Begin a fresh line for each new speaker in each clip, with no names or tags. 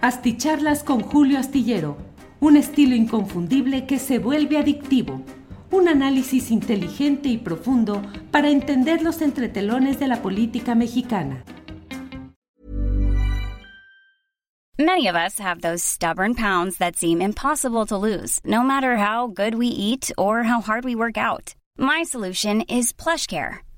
Asticharlas con Julio Astillero, un estilo inconfundible que se vuelve adictivo. Un análisis inteligente y profundo para entender los entretelones de la política mexicana.
Many of us have those stubborn pounds that seem impossible to lose, no matter how good we eat or how hard we work out. My solution is PlushCare.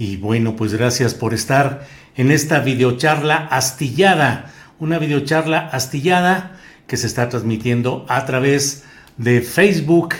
Y bueno, pues gracias por estar en esta videocharla astillada, una videocharla astillada que se está transmitiendo a través de Facebook,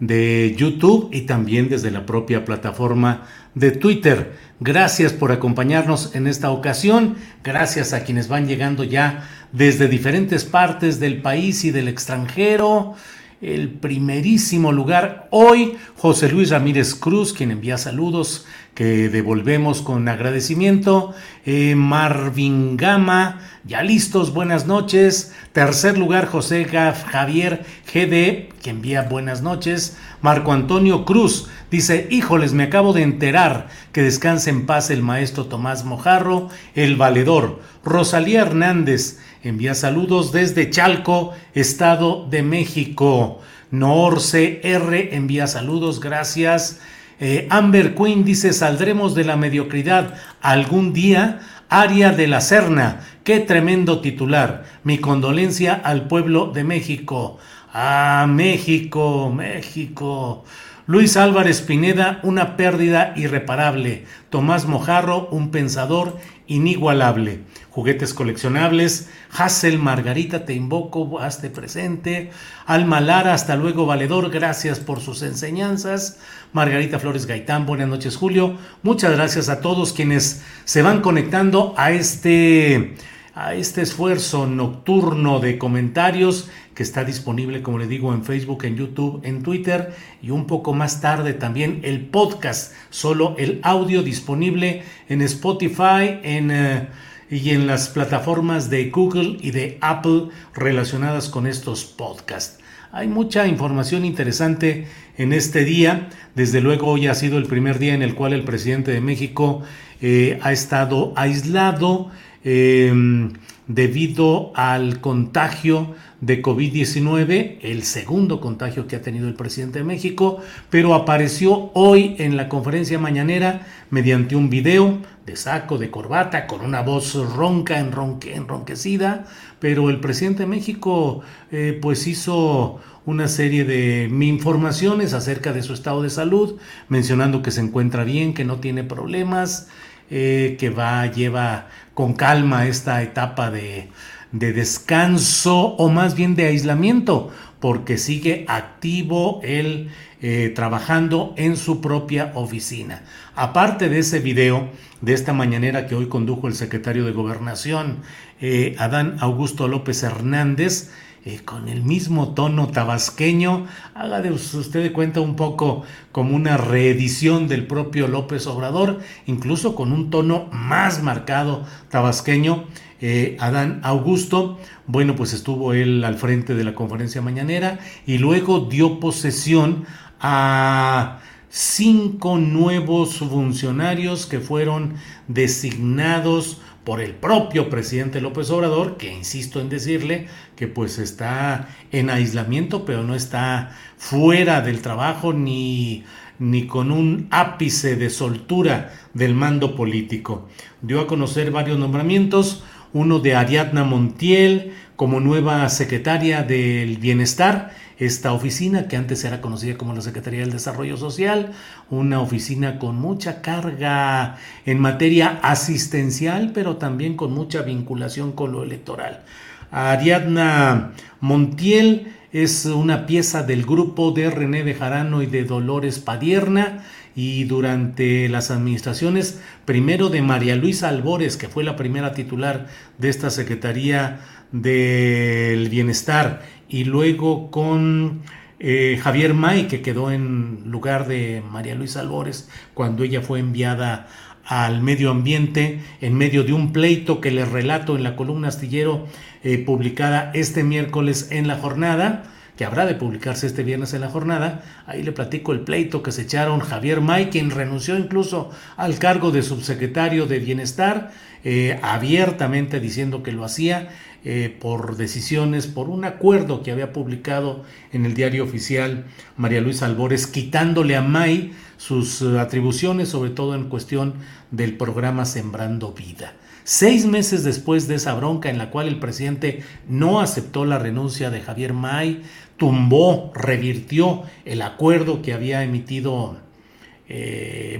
de YouTube y también desde la propia plataforma de Twitter. Gracias por acompañarnos en esta ocasión, gracias a quienes van llegando ya desde diferentes partes del país y del extranjero el primerísimo lugar. Hoy José Luis Ramírez Cruz, quien envía saludos que devolvemos con agradecimiento. Eh, Marvin Gama, ya listos, buenas noches. Tercer lugar José Javier GD, que envía buenas noches. Marco Antonio Cruz dice, híjoles, me acabo de enterar que descanse en paz el maestro Tomás Mojarro, el valedor. Rosalía Hernández, envía saludos desde Chalco, Estado de México. Norce R envía saludos, gracias. Eh, Amber Queen dice, saldremos de la mediocridad algún día. Aria de la Serna, qué tremendo titular. Mi condolencia al pueblo de México. Ah, México, México. Luis Álvarez Pineda, una pérdida irreparable. Tomás Mojarro, un pensador inigualable. Juguetes coleccionables. Hassel Margarita, te invoco, hazte presente. Alma Lara, hasta luego, valedor, gracias por sus enseñanzas. Margarita Flores Gaitán, buenas noches, Julio. Muchas gracias a todos quienes se van conectando a este a este esfuerzo nocturno de comentarios que está disponible, como le digo, en Facebook, en YouTube, en Twitter y un poco más tarde también el podcast, solo el audio disponible en Spotify en, eh, y en las plataformas de Google y de Apple relacionadas con estos podcasts. Hay mucha información interesante en este día. Desde luego hoy ha sido el primer día en el cual el presidente de México eh, ha estado aislado Em, debido al contagio de COVID-19, el segundo contagio que ha tenido el presidente de México, pero apareció hoy en la conferencia mañanera mediante un video de saco, de corbata, con una voz ronca, enronque, enronquecida, pero el presidente de México eh, pues hizo una serie de informaciones acerca de su estado de salud, mencionando que se encuentra bien, que no tiene problemas, eh, que va, lleva con calma esta etapa de, descanso o más bien de aislamiento, porque sigue activo él eh, trabajando en su propia oficina. Aparte de ese video, de esta mañanera que hoy condujo el secretario de Gobernación, eh, Adán Augusto López Hernández, eh, con el mismo tono tabasqueño, haga de usted de cuenta un poco como una reedición del propio López Obrador, incluso con un tono más marcado tabasqueño. Eh, Adán Augusto, bueno, pues estuvo él al frente de la conferencia mañanera y luego dio posesión a cinco nuevos funcionarios que fueron designados por el propio presidente López Obrador, que insisto en decirle que pues está en aislamiento, pero no está fuera del trabajo ni, ni con un ápice de soltura del mando político. Dio a conocer varios nombramientos, uno de Ariadna Montiel como nueva secretaria del Bienestar esta oficina que antes era conocida como la Secretaría del Desarrollo Social, una oficina con mucha carga en materia asistencial, pero también con mucha vinculación con lo electoral. Ariadna Montiel es una pieza del grupo de René Bejarano y de Dolores Padierna y durante las administraciones primero de María Luisa Albores, que fue la primera titular de esta Secretaría del Bienestar, y luego con eh, Javier May, que quedó en lugar de María Luisa Albores cuando ella fue enviada al medio ambiente en medio de un pleito que les relato en la columna astillero eh, publicada este miércoles en la jornada que habrá de publicarse este viernes en la jornada. Ahí le platico el pleito que se echaron Javier May, quien renunció incluso al cargo de subsecretario de Bienestar, eh, abiertamente diciendo que lo hacía eh, por decisiones, por un acuerdo que había publicado en el diario oficial María Luisa Albores, quitándole a May sus eh, atribuciones, sobre todo en cuestión del programa Sembrando Vida. Seis meses después de esa bronca en la cual el presidente no aceptó la renuncia de Javier May, tumbó, revirtió el acuerdo que había emitido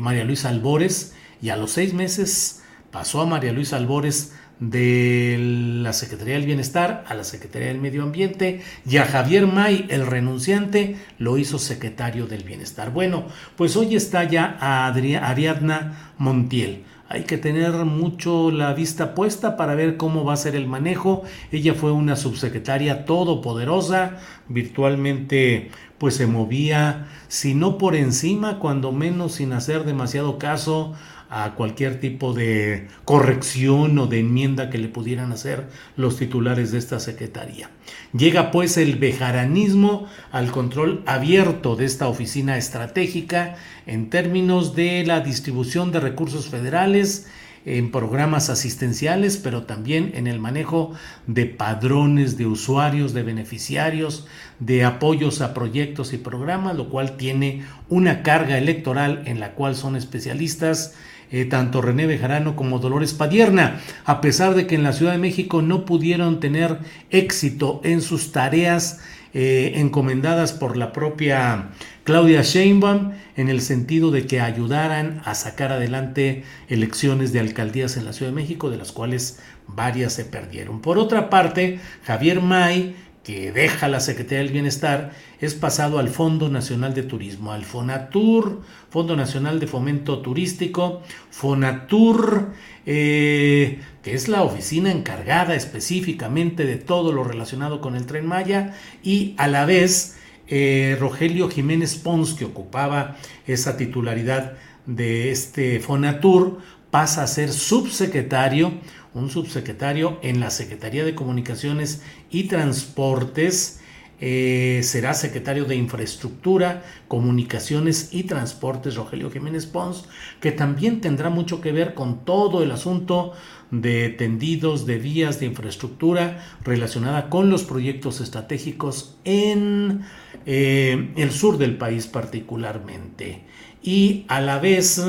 María Luisa Albores y a los seis meses pasó a María Luisa Albores de la Secretaría del Bienestar a la Secretaría del Medio Ambiente y a Javier May, el renunciante, lo hizo secretario del Bienestar. Bueno, pues hoy está ya a Ariadna Montiel. Hay que tener mucho la vista puesta para ver cómo va a ser el manejo. Ella fue una subsecretaria todopoderosa, virtualmente pues se movía, si no por encima, cuando menos sin hacer demasiado caso a cualquier tipo de corrección o de enmienda que le pudieran hacer los titulares de esta secretaría. Llega pues el bejaranismo al control abierto de esta oficina estratégica en términos de la distribución de recursos federales, en programas asistenciales, pero también en el manejo de padrones de usuarios, de beneficiarios, de apoyos a proyectos y programas, lo cual tiene una carga electoral en la cual son especialistas eh, tanto René Bejarano como Dolores Padierna, a pesar de que en la Ciudad de México no pudieron tener éxito en sus tareas eh, encomendadas por la propia Claudia Sheinbaum en el sentido de que ayudaran a sacar adelante elecciones de alcaldías en la Ciudad de México, de las cuales varias se perdieron. Por otra parte, Javier May que deja la Secretaría del Bienestar es pasado al Fondo Nacional de Turismo, al FONATUR, Fondo Nacional de Fomento Turístico, FONATUR, eh, que es la oficina encargada específicamente de todo lo relacionado con el tren Maya, y a la vez eh, Rogelio Jiménez Pons, que ocupaba esa titularidad de este FONATUR, pasa a ser subsecretario un subsecretario en la Secretaría de Comunicaciones y Transportes. Eh, será secretario de Infraestructura, Comunicaciones y Transportes, Rogelio Jiménez Pons, que también tendrá mucho que ver con todo el asunto de tendidos, de vías, de infraestructura relacionada con los proyectos estratégicos en eh, el sur del país particularmente. Y a la vez,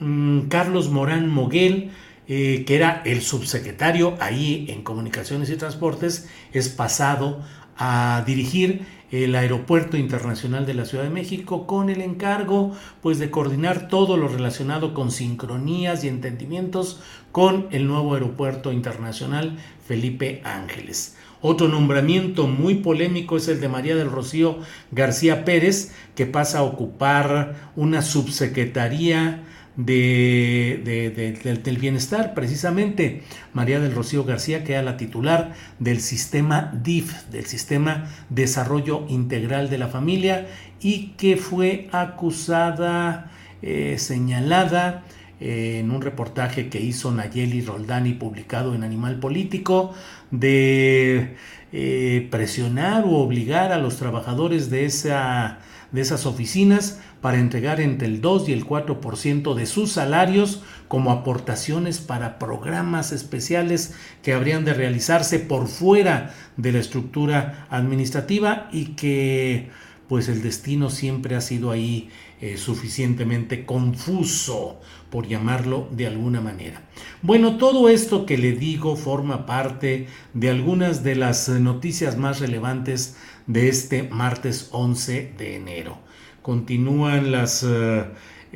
mm, Carlos Morán Moguel, eh, que era el subsecretario ahí en Comunicaciones y Transportes, es pasado a dirigir el Aeropuerto Internacional de la Ciudad de México con el encargo pues de coordinar todo lo relacionado con sincronías y entendimientos con el nuevo Aeropuerto Internacional Felipe Ángeles. Otro nombramiento muy polémico es el de María del Rocío García Pérez, que pasa a ocupar una subsecretaría de, del bienestar, precisamente. María del Rocío García, que era la titular del sistema DIF, del sistema Desarrollo Integral de la Familia, y que fue acusada, eh, señalada eh, en un reportaje que hizo Nayeli Roldani publicado en Animal Político, de eh, presionar o obligar a los trabajadores de, esa, de esas oficinas para entregar entre el 2 y el 4% de sus salarios como aportaciones para programas especiales que habrían de realizarse por fuera de la estructura administrativa y que pues el destino siempre ha sido ahí eh, suficientemente confuso, por llamarlo de alguna manera. Bueno, todo esto que le digo forma parte de algunas de las noticias más relevantes de este martes 11 de enero. Continúan las... Eh,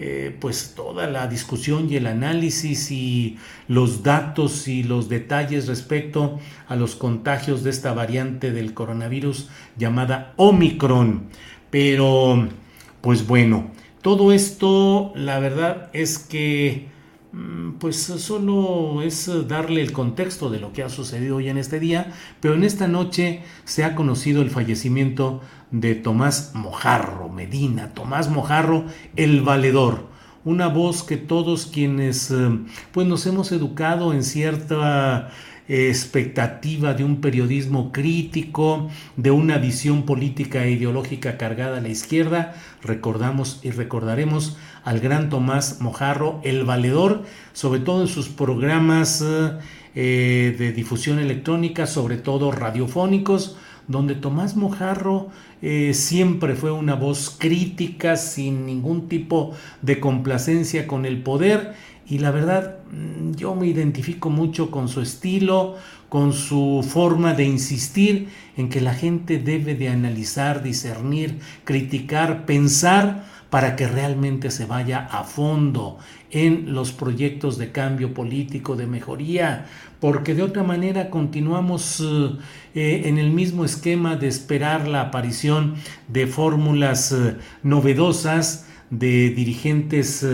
eh, pues toda la discusión y el análisis y los datos y los detalles respecto a los contagios de esta variante del coronavirus llamada Omicron. Pero, pues bueno, todo esto la verdad es que pues solo es darle el contexto de lo que ha sucedido hoy en este día, pero en esta noche se ha conocido el fallecimiento de Tomás Mojarro Medina, Tomás Mojarro el valedor, una voz que todos quienes eh, pues nos hemos educado en cierta eh, expectativa de un periodismo crítico, de una visión política e ideológica cargada a la izquierda, recordamos y recordaremos al gran Tomás Mojarro, el valedor, sobre todo en sus programas eh, de difusión electrónica, sobre todo radiofónicos, donde Tomás Mojarro eh, siempre fue una voz crítica, sin ningún tipo de complacencia con el poder. Y la verdad, mm, yo me identifico mucho con su estilo, con su forma de insistir en que la gente debe de analizar, discernir, criticar, pensar para que realmente se vaya a fondo en los proyectos de cambio político, de mejoría, porque de otra manera continuamos eh, eh, en el mismo esquema de esperar la aparición de fórmulas eh, novedosas, de dirigentes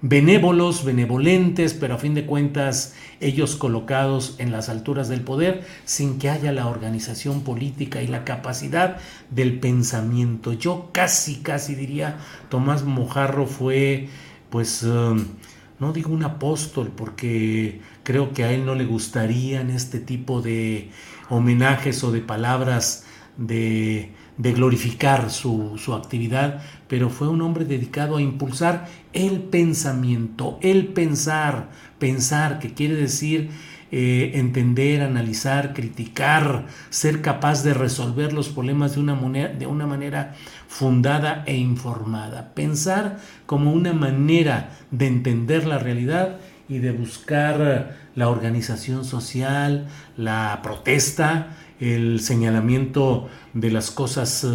benévolos, benevolentes, pero a fin de cuentas ellos colocados en las alturas del poder sin que haya la organización política y la capacidad del pensamiento. Yo casi, casi diría, Tomás Mojarro fue pues no digo un apóstol porque creo que a él no le gustarían este tipo de homenajes o de palabras de, glorificar su, su, actividad, pero fue un hombre dedicado a impulsar el pensamiento, el pensar, pensar, que quiere decir eh, entender, analizar, criticar, ser capaz de resolver los problemas de una, de una manera fundada e informada. Pensar como una manera de entender la realidad y de buscar la organización social, la protesta, el señalamiento de las cosas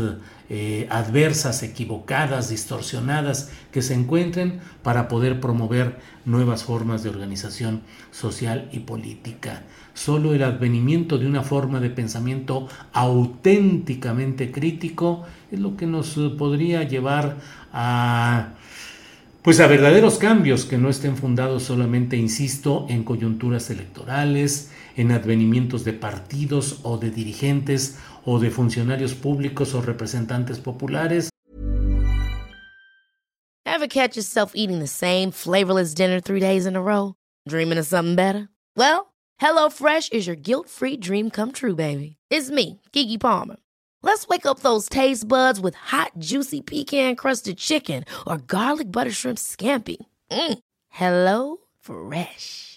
eh, adversas, equivocadas, distorsionadas que se encuentren para poder promover nuevas formas de organización social y política. Solo el advenimiento de una forma de pensamiento auténticamente crítico es lo que nos podría llevar a pues a verdaderos cambios que no estén fundados solamente, insisto, en coyunturas electorales, en advenimientos de partidos o de dirigentes o de funcionarios públicos o representantes populares.
Ever catch yourself eating the same flavorless dinner three days in a row? Dreaming of something better? Well, HelloFresh is your guilt-free dream come true, baby. It's me, Kiki Palmer. Let's wake up those taste buds with hot, juicy pecan-crusted chicken or garlic butter shrimp scampi. Mm. Hello Fresh.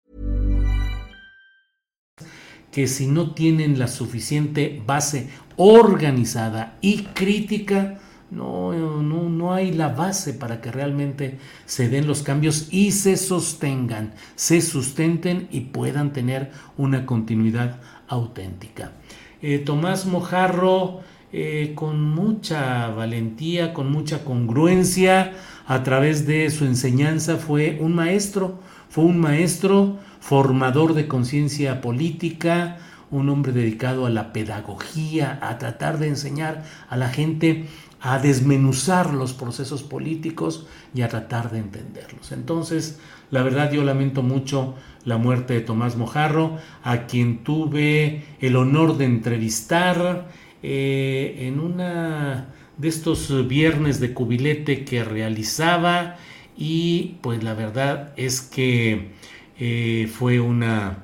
Que si no tienen la suficiente base organizada y crítica, no, no, no hay la base para que realmente se den los cambios y se sostengan, se sustenten y puedan tener una continuidad auténtica. Eh, Tomás Mojarro, eh, con mucha valentía, con mucha congruencia, a través de su enseñanza fue un maestro, fue un maestro formador de conciencia política, un hombre dedicado a la pedagogía, a tratar de enseñar a la gente a desmenuzar los procesos políticos y a tratar de entenderlos. Entonces, la verdad yo lamento mucho la muerte de Tomás Mojarro, a quien tuve el honor de entrevistar eh, en una de estos viernes de cubilete que realizaba y pues la verdad es que eh, fue una,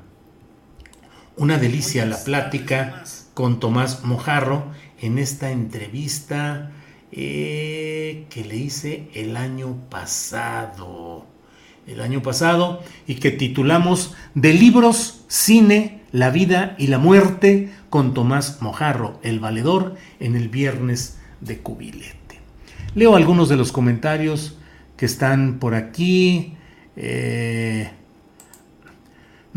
una delicia la plática con Tomás Mojarro en esta entrevista eh, que le hice el año pasado. El año pasado y que titulamos De libros, cine, la vida y la muerte con Tomás Mojarro, el valedor, en el viernes de cubilete. Leo algunos de los comentarios que están por aquí. Eh,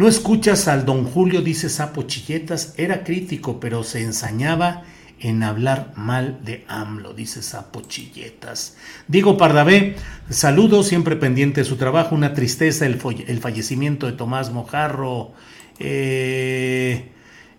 no escuchas al don Julio, dice Sapo Chilletas, era crítico, pero se ensañaba en hablar mal de AMLO, dice Sapo Chilletas. Digo Pardavé, saludo, siempre pendiente de su trabajo, una tristeza el, fallecimiento de Tomás Mojarro. Eh,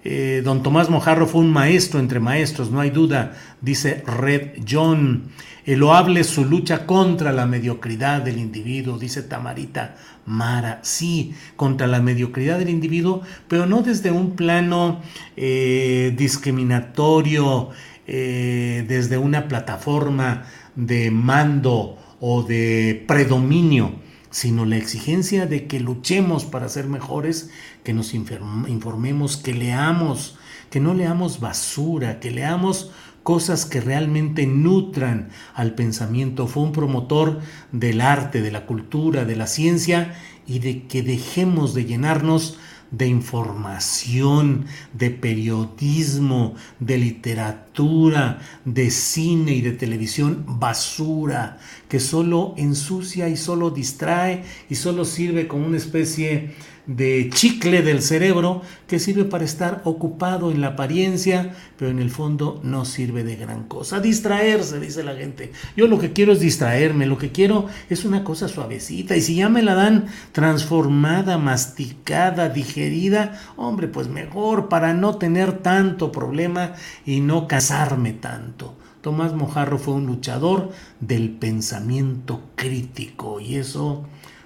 eh, don Tomás Mojarro fue un maestro entre maestros, no hay duda, dice Red John. Loable su lucha contra la mediocridad del individuo, dice Tamarita Mara. Sí, contra la mediocridad del individuo, pero no desde un plano eh, discriminatorio, eh, desde una plataforma de mando o de predominio sino la exigencia de que luchemos para ser mejores, que nos informemos, que leamos, que no leamos basura, que leamos cosas que realmente nutran al pensamiento. Fue un promotor del arte, de la cultura, de la ciencia y de que dejemos de llenarnos de información, de periodismo, de literatura, de cine y de televisión basura, que solo ensucia y solo distrae y solo sirve como una especie de chicle del cerebro que sirve para estar ocupado en la apariencia, pero en el fondo no sirve de gran cosa. Distraerse, dice la gente. Yo lo que quiero es distraerme, lo que quiero es una cosa suavecita y si ya me la dan transformada, masticada, digerida, hombre, pues mejor para no tener tanto problema y no casarme tanto. Tomás Mojarro fue un luchador del pensamiento crítico y eso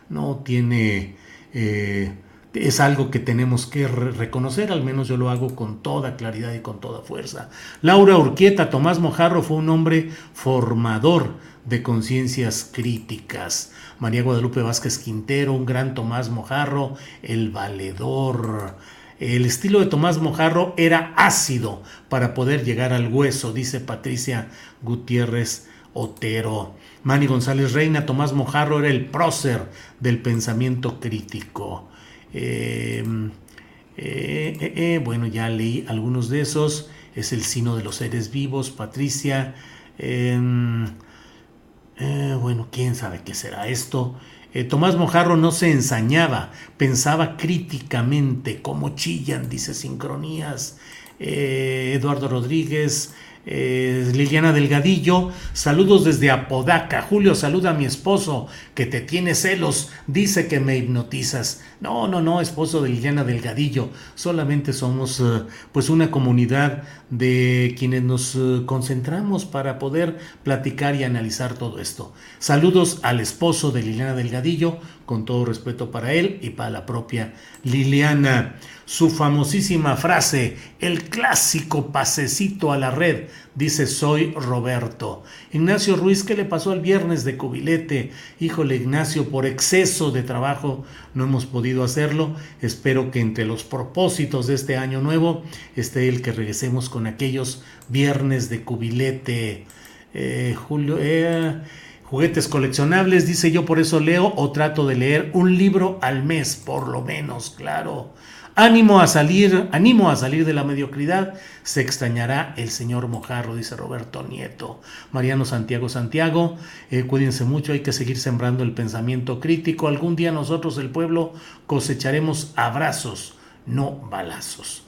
no tiene eh, es algo que tenemos que reconocer, al menos yo lo hago con toda claridad y con toda fuerza. Laura Urquieta, Tomás Mojarro fue un hombre formador de conciencias críticas. María Guadalupe Vázquez Quintero, un gran Tomás Mojarro, el valedor. El estilo de Tomás Mojarro era ácido para poder llegar al hueso, dice Patricia Gutiérrez Otero. Manny González Reina, Tomás Mojarro era el prócer del pensamiento crítico. Em, eh, eh, eh, bueno, ya leí algunos de esos. Es el sino de los seres vivos, Patricia. Em, bueno, quién sabe qué será esto. Tomás Mojarro no se ensañaba, pensaba críticamente, cómo chillan, dice Sincronías. Eduardo Rodríguez, eh, Liliana Delgadillo, saludos desde Apodaca. Julio, saluda a mi esposo, que te tiene celos, dice que me hipnotizas. No, no, no, esposo de Liliana Delgadillo, solamente somos eh, pues una comunidad de quienes nos eh, concentramos para poder platicar y analizar todo esto. Saludos al esposo de Liliana Delgadillo, con todo respeto para él y para la propia Liliana su famosísima frase, el clásico pasecito a la red, dice soy Roberto. Ignacio Ruiz, ¿qué le pasó el viernes de cubilete? Híjole Ignacio, por exceso de trabajo no hemos podido hacerlo. Espero que entre los propósitos de este año nuevo esté el que regresemos con aquellos viernes de cubilete. Eh, Julio, eh, juguetes coleccionables, dice yo por eso leo o trato de leer un libro al mes, por lo menos, claro. Ánimo a salir, ánimo a salir de la mediocridad, se extrañará el señor Mojarro, dice Roberto Nieto. Mariano Santiago Santiago, eh, cuídense mucho, hay que seguir sembrando el pensamiento crítico. Algún día nosotros, el pueblo, cosecharemos abrazos, no balazos.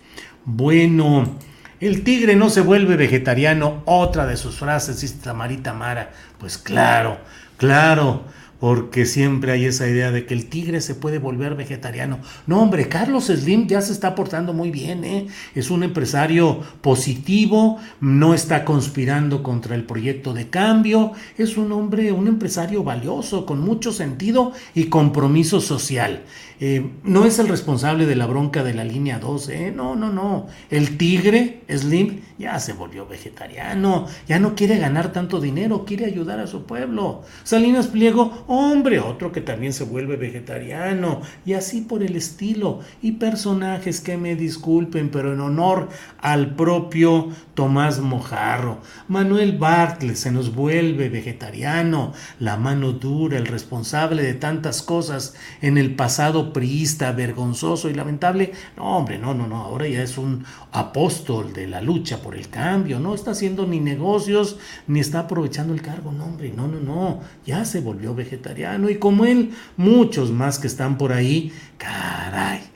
Bueno, el tigre no se vuelve vegetariano, otra de sus frases, dice Tamarita Mara. Pues claro, Claro, porque siempre hay esa idea de que el tigre se puede volver vegetariano. No, hombre, Carlos Slim ya se está portando muy bien, ¿eh? es un empresario positivo, no está conspirando contra el proyecto de cambio, es un hombre, un empresario valioso, con mucho sentido y compromiso social. Eh, no es el responsable de la bronca de la línea 12, ¿eh? no, no, no. El tigre, Slim, ya se volvió vegetariano, ya no quiere ganar tanto dinero, quiere ayudar a su pueblo. Salinas Pliego, hombre, otro que también se vuelve vegetariano, y así por el estilo. Y personajes que me disculpen, pero en honor al propio Tomás Mojarro. Manuel Bartlett se nos vuelve vegetariano, la mano dura, el responsable de tantas cosas en el pasado priista, vergonzoso y lamentable. No, hombre, no, no, no, ahora ya es un apóstol de la lucha por el cambio, no está haciendo ni negocios, ni está aprovechando el cargo, no, hombre, no, no, no, ya se volvió vegetariano y como él, muchos más que están por ahí, caray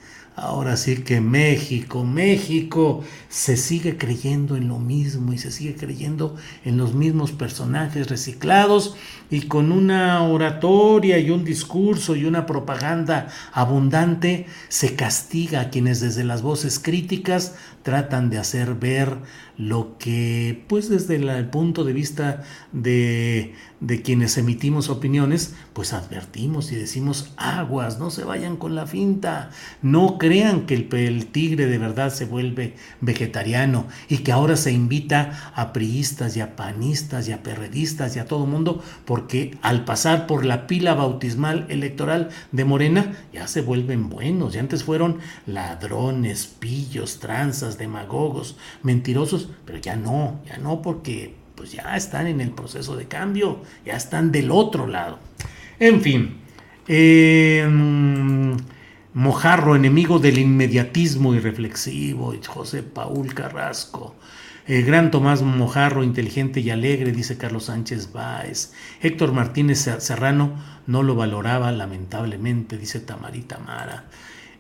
Ahora sí que México, México se sigue creyendo en lo mismo y se sigue creyendo en los mismos personajes reciclados y con una oratoria y un discurso y una propaganda abundante se castiga a quienes desde las voces críticas tratan de hacer ver lo que, pues desde el punto de vista de, de quienes emitimos opiniones, pues advertimos y decimos aguas, no se vayan con la finta, no crean que el, tigre de verdad se vuelve vegetariano y que ahora se invita a priistas y a panistas y a perredistas y a todo mundo, porque al pasar por la pila bautismal electoral de Morena, ya se vuelven buenos, y antes fueron ladrones, pillos, tranzas, demagogos, mentirosos, pero ya no, ya no porque pues ya están en el proceso de cambio, ya están del otro lado. En fin, em, Mojarro, enemigo del inmediatismo irreflexivo, José Paul Carrasco. El gran Tomás Mojarro, inteligente y alegre, dice Carlos Sánchez Báez. Héctor Martínez Serrano no lo valoraba, lamentablemente, dice Tamarita Mara.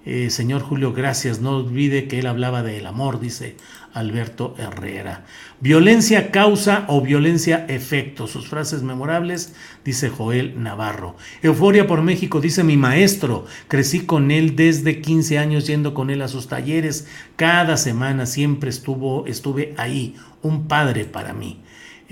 Eh, señor Julio, gracias. No olvide que él hablaba del amor, dice Alberto Herrera. Violencia causa o violencia efecto. Sus frases memorables, dice Joel Navarro. Euforia por México, dice mi maestro. Crecí con él desde 15 años yendo con él a sus talleres. Cada semana siempre estuvo, estuve ahí. Un padre para mí.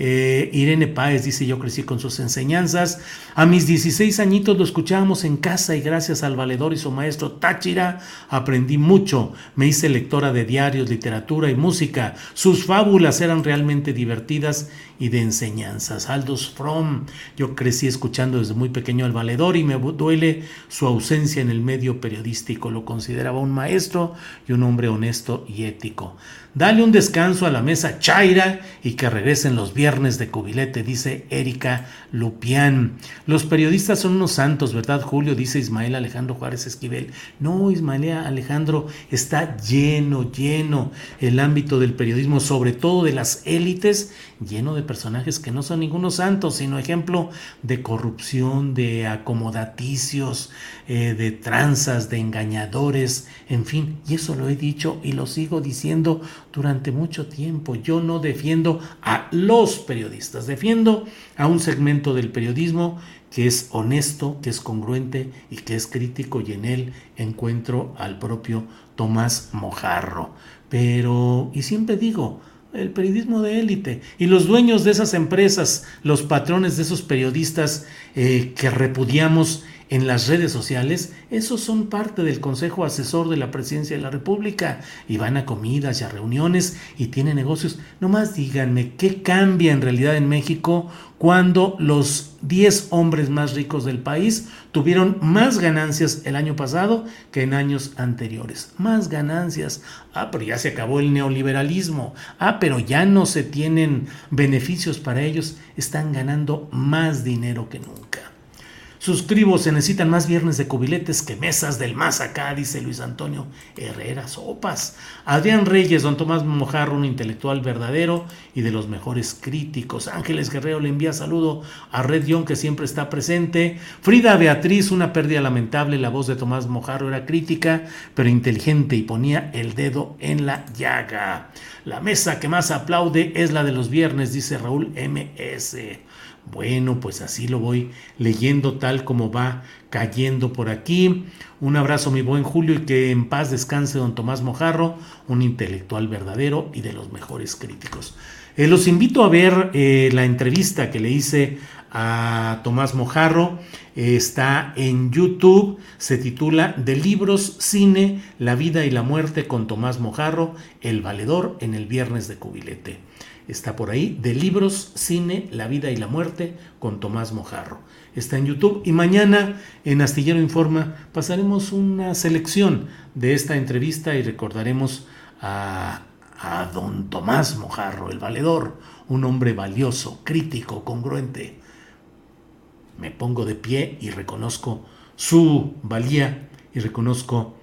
Eh, Irene Páez dice, yo crecí con sus enseñanzas. A mis 16 añitos lo escuchábamos en casa y gracias al valedor y su maestro Táchira aprendí mucho. Me hice lectora de diarios, literatura y música. Sus fábulas eran realmente divertidas y de enseñanzas. Aldous Fromm, yo crecí escuchando desde muy pequeño al valedor y me duele su ausencia en el medio periodístico. Lo consideraba un maestro y un hombre honesto y ético. Dale un descanso a la mesa Chaira y que regresen los viernes de cubilete, dice Erika Lupián. Los periodistas son unos santos, ¿verdad, Julio? Dice Ismael Alejandro Juárez Esquivel. No, Ismael Alejandro, está lleno, lleno el ámbito del periodismo, sobre todo de las élites, lleno de personajes que no son ningunos santos, sino ejemplo de corrupción, de acomodaticios, eh, de tranzas, de engañadores, en fin, y eso lo he dicho y lo sigo diciendo durante mucho tiempo. Yo no defiendo a los periodistas, defiendo a un segmento del periodismo que es honesto, que es congruente y que es crítico y en él encuentro al propio Tomás Mojarro. Pero, y siempre digo, el periodismo de élite. Y los dueños de esas empresas, los patrones de esos periodistas eh, que repudiamos en las redes sociales, esos son parte del Consejo Asesor de la Presidencia de la República y van a comidas y a reuniones y tienen negocios. Nomás díganme, ¿qué cambia en realidad en México cuando los 10 hombres más ricos del país tuvieron más ganancias el año pasado que en años anteriores? Más ganancias. Ah, pero ya se acabó el neoliberalismo. Ah, pero ya no se tienen beneficios para ellos. Están ganando más dinero que nunca. Suscribo, se necesitan más viernes de cubiletes que mesas del más acá, dice Luis Antonio Herrera Sopas. Adrián Reyes, don Tomás Mojarro, un intelectual verdadero y de los mejores críticos. Ángeles Guerrero le envía saludo a Red Young, que siempre está presente. Frida Beatriz, una pérdida lamentable. La voz de Tomás Mojarro era crítica, pero inteligente y ponía el dedo en la llaga. La mesa que más aplaude es la de los viernes, dice Raúl MS. Bueno, pues así lo voy leyendo tal como va cayendo por aquí. Un abrazo mi buen Julio y que en paz descanse don Tomás Mojarro, un intelectual verdadero y de los mejores críticos. Eh, los invito a ver eh, la entrevista que le hice a Tomás Mojarro. Eh, está en YouTube, se titula De libros, cine, la vida y la muerte con Tomás Mojarro, El valedor en el viernes de cubilete está por ahí, de libros, cine, la vida y la muerte con Tomás Mojarro. Está en YouTube y mañana en Astillero Informa pasaremos una selección de esta entrevista y recordaremos a, don Tomás Mojarro, el valedor, un hombre valioso, crítico, congruente. Me pongo de pie y reconozco su valía y reconozco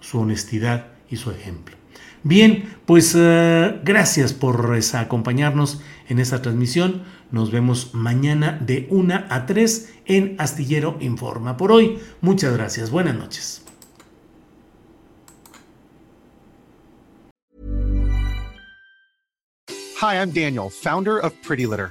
su honestidad y su ejemplo. Bien, pues uh, gracias por acompañarnos en esta transmisión. Nos vemos mañana de 1 a 3 en Astillero Informa. Por hoy, muchas gracias. Buenas noches.
Hi, I'm Daniel, founder of Pretty Litter.